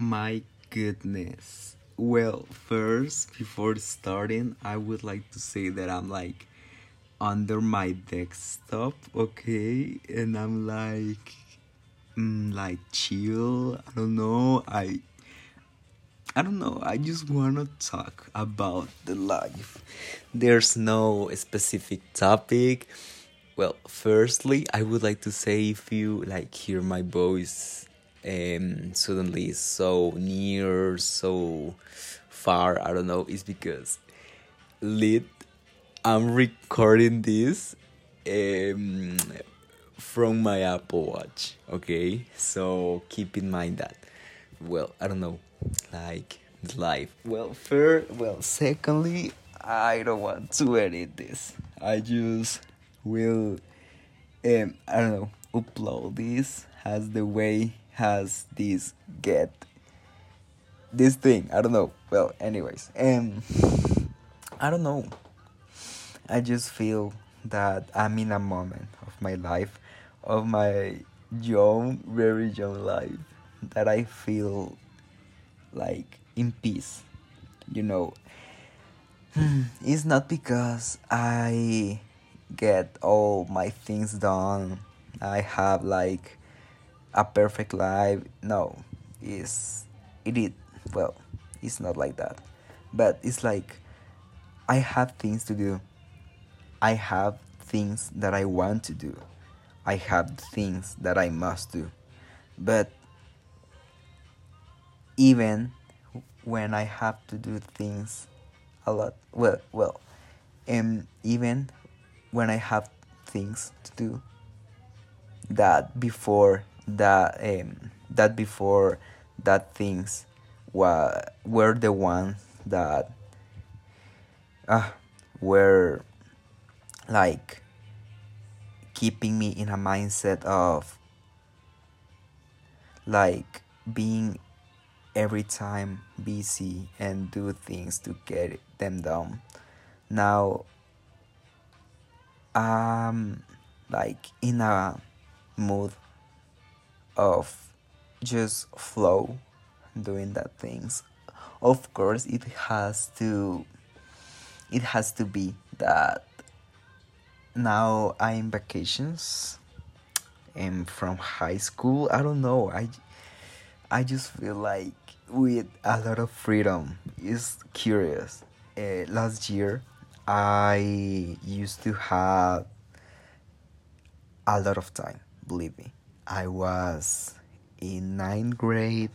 My goodness. Well, first, before starting, I would like to say that I'm like under my desktop, okay? And I'm like, mm, like chill. I don't know. I, I don't know. I just wanna talk about the life. There's no specific topic. Well, firstly, I would like to say if you like hear my voice um, suddenly so near, so far, I don't know, it's because lit I'm recording this um, from my Apple Watch, okay? So keep in mind that. Well, I don't know, like life. Well, first, well, secondly, I don't want to edit this. I just will, um, I don't know, upload this as the way has this get this thing. I don't know. Well, anyways, um, I don't know. I just feel that I'm in a moment of my life, of my young, very young life, that I feel like in peace. You know, it's not because I get all my things done. I have like a perfect life. No, it's it is well, it's not like that. But it's like I have things to do. I have things that I want to do. I have things that I must do. But even when I have to do things a lot, well, well, and even when I have things to do that before that um, that before that things were were the ones that uh, were like keeping me in a mindset of like being every time busy and do things to get them done. Now i'm like in a mood of just flow doing that things. Of course it has to it has to be that now i'm vacations and from high school. I don't know. I i just feel like with a lot of freedom. It's curious. Uh, last year i used to have a lot of time believe me I was in ninth grade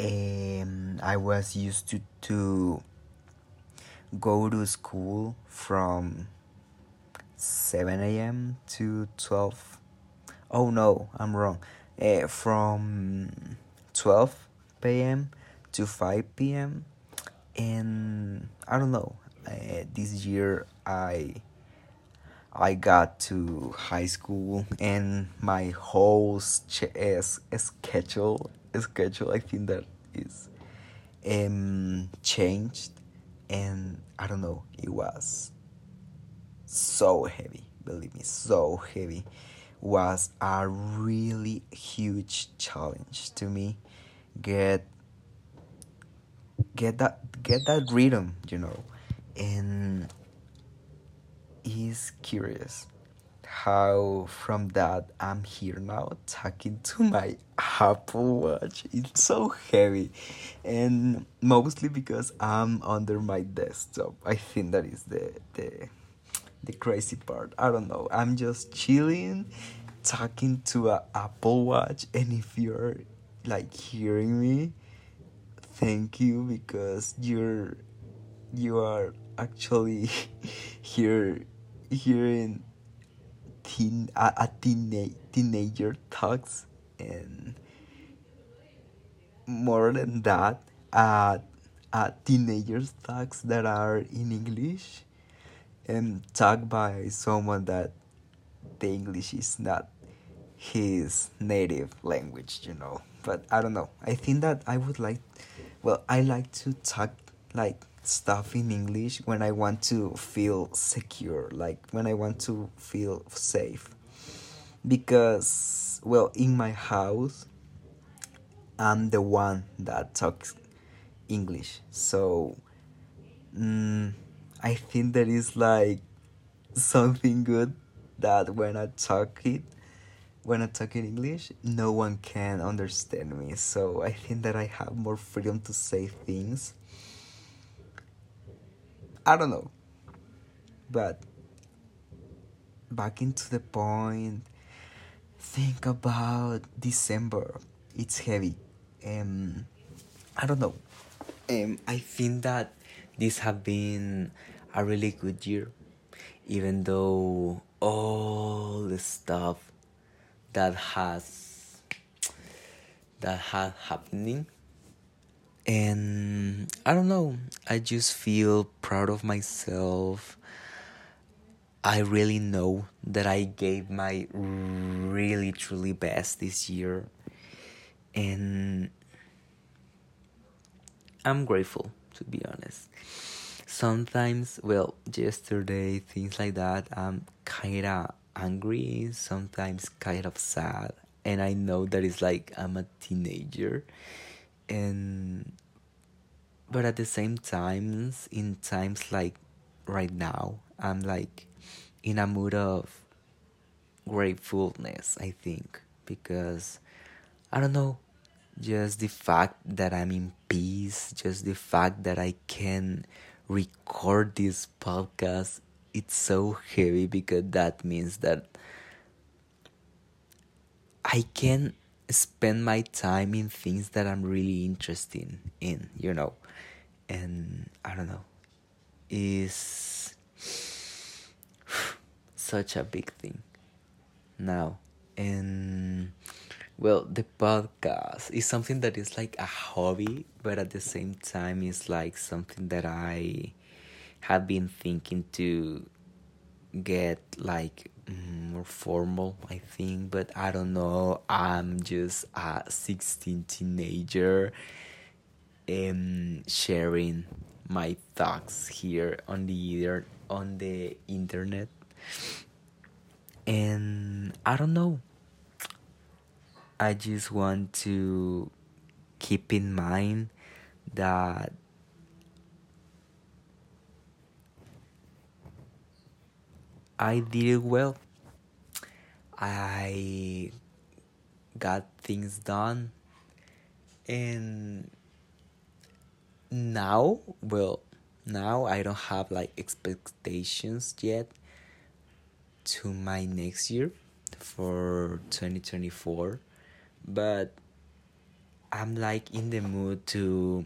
and I was used to, to go to school from 7 a.m. to 12. Oh no, I'm wrong. Uh, from 12 p.m. to 5 p.m. And I don't know. Uh, this year I I got to high school and my whole ch- schedule schedule I think that is um changed and I don't know it was so heavy believe me so heavy. Was a really huge challenge to me. Get get that get that rhythm you know and is curious how from that I'm here now talking to my Apple Watch. It's so heavy, and mostly because I'm under my desktop. I think that is the the the crazy part. I don't know. I'm just chilling, talking to a Apple Watch, and if you're like hearing me, thank you because you're you are actually here hearing teen a, a teenage teenager talks and more than that uh, uh teenagers talks that are in english and talked by someone that the english is not his native language you know. But i don't know. I think that i would like well i like to talk like stuff in English when I want to feel secure, like when I want to feel safe. Because, well, in my house, I'm the one that talks English. So mm, I think that is like something good that when I talk it when I talk in English, no one can understand me. So I think that I have more freedom to say things. I don't know. But back into the point, think about December. It's heavy. Um, I don't know. Um, I think that this have been a really good year, even though all the stuff that has that had happening and i don't know. I just feel proud of myself. I really know that i gave my really truly best this year. And i'm grateful to be honest. Sometimes well yesterday things like that i'm kinda angry, sometimes kind of sad, and I know that it's like I'm a teenager, and but at the same times, in times like right now, I'm like in a mood of gratefulness. I think because I don't know, just the fact that I'm in peace, just the fact that I can record this podcast it's so heavy because that means that I can spend my time in things that I'm really interested in, you know. And I don't know. Is such a big thing now. And well, the podcast is something that is like a hobby, but at the same time, it's like something that I have been thinking to get like Mm, more formal i think but i don't know. I'm just a 16 teenager and sharing my thoughts here on the on the internet. And i don't know. I just want to keep in mind that I did it well. I got things done. And now, well, now I don't have like expectations yet to my next year for 2024 but i'm like in the mood to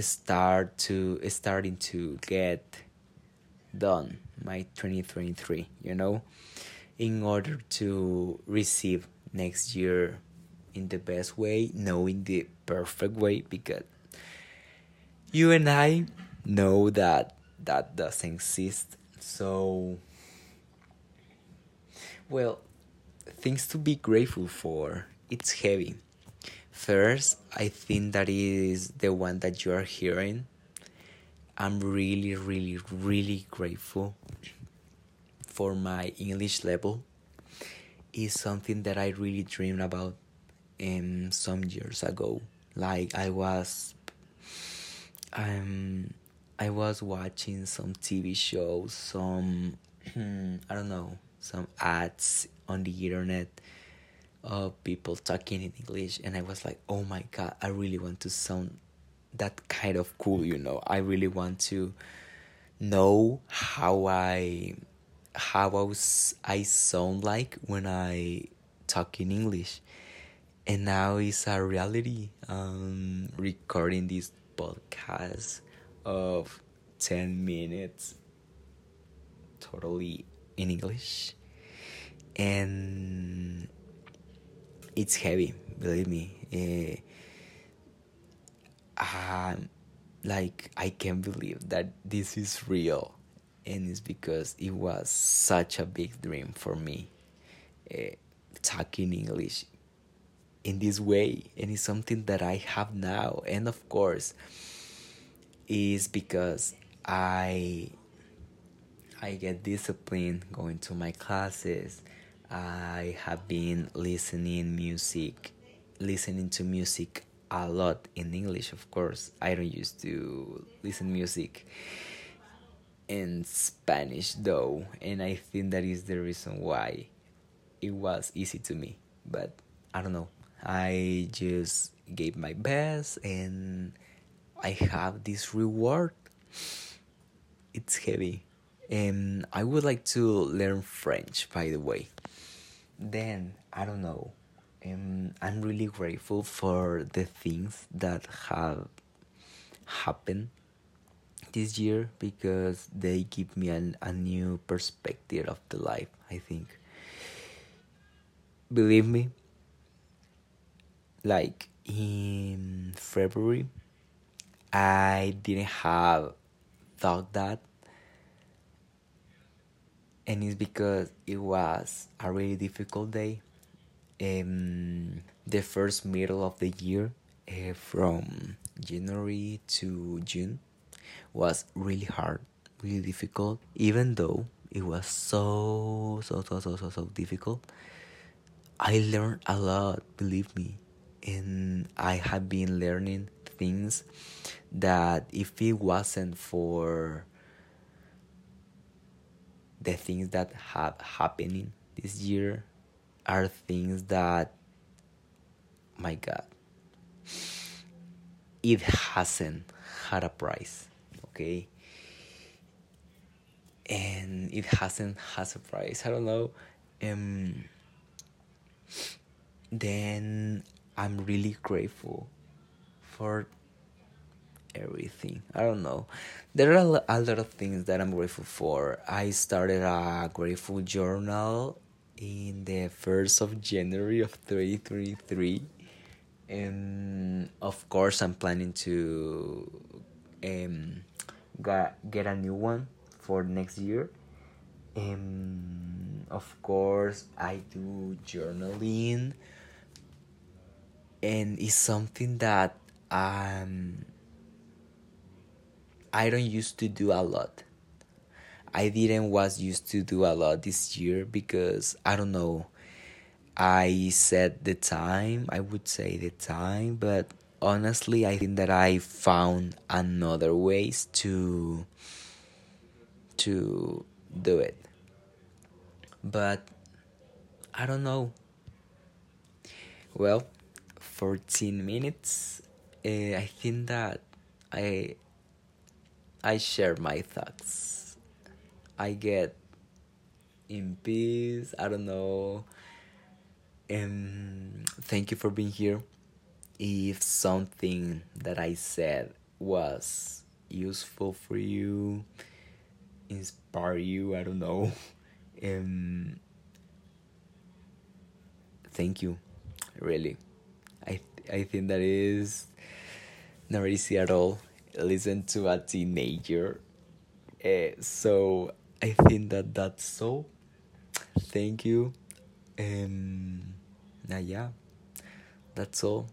start to starting to get done my 2023 you know in order to receive next year in the best way knowing the perfect way because you and i know that that doesn't exist. So well things to be grateful for it's heavy. First i think that is the one that you are hearing I'm really, really, really grateful for my English level. Is something that I really dreamed about um, some years ago. Like I was, um, I was watching some TV shows, some I don't know, some ads on the internet of people talking in English, and I was like, oh my god, I really want to sound that kind of cool you know. I really want to know how i how I, was, I sound like when i talk in english. And now it's a reality. Um recording this podcast of 10 minutes totally in english. And it's heavy believe me. Uh, um, like I can't believe that this is real, and it's because it was such a big dream for me, uh, talking English in this way, and it's something that I have now, and of course, is because I I get discipline going to my classes. I have been listening music, listening to music a lot in English, of course. I don't used to listen music in Spanish though, and I think that is the reason why it was easy to me. But I don't know. I just gave my best and I have this reward. It's heavy. And I would like to learn French, by the way. Then, I don't know. Um, I'm really grateful for the things that have happened this year because they give me an, a new perspective of the life, I think. Believe me, like in February, I didn't have thought that. And it's because it was a really difficult day. Um, the first middle of the year, uh, from January to June, was really hard, really difficult. Even though it was so, so, so, so, so, so difficult, I learned a lot, believe me. And I have been learning things that if it wasn't for the things that have happening this year are things that my god it hasn't had a price okay and it hasn't has a price i don't know um then i'm really grateful for everything. I don't know. There are a lot of things that I'm grateful for. I started a grateful journal in the 1st of January of 2023. And of course, I'm planning to um, get, get a new one for next year. Um, of course, I do journaling, and it's something that um I don't used to do a lot. I didn't was used to do a lot this year because I don't know. I set the time, I would say the time, but honestly, I think that I found another ways to to do it. But I don't know. Well, 14 minutes. Uh, I think that I I share my thoughts. I get in peace. I don't know. And thank you for being here. If something that I said was useful for you, inspire you, I don't know. Um, thank you, really. I I think that is not easy at all. Listen to a teenager. Uh, so I think that that's so. Thank you. Um, now yeah, that's all.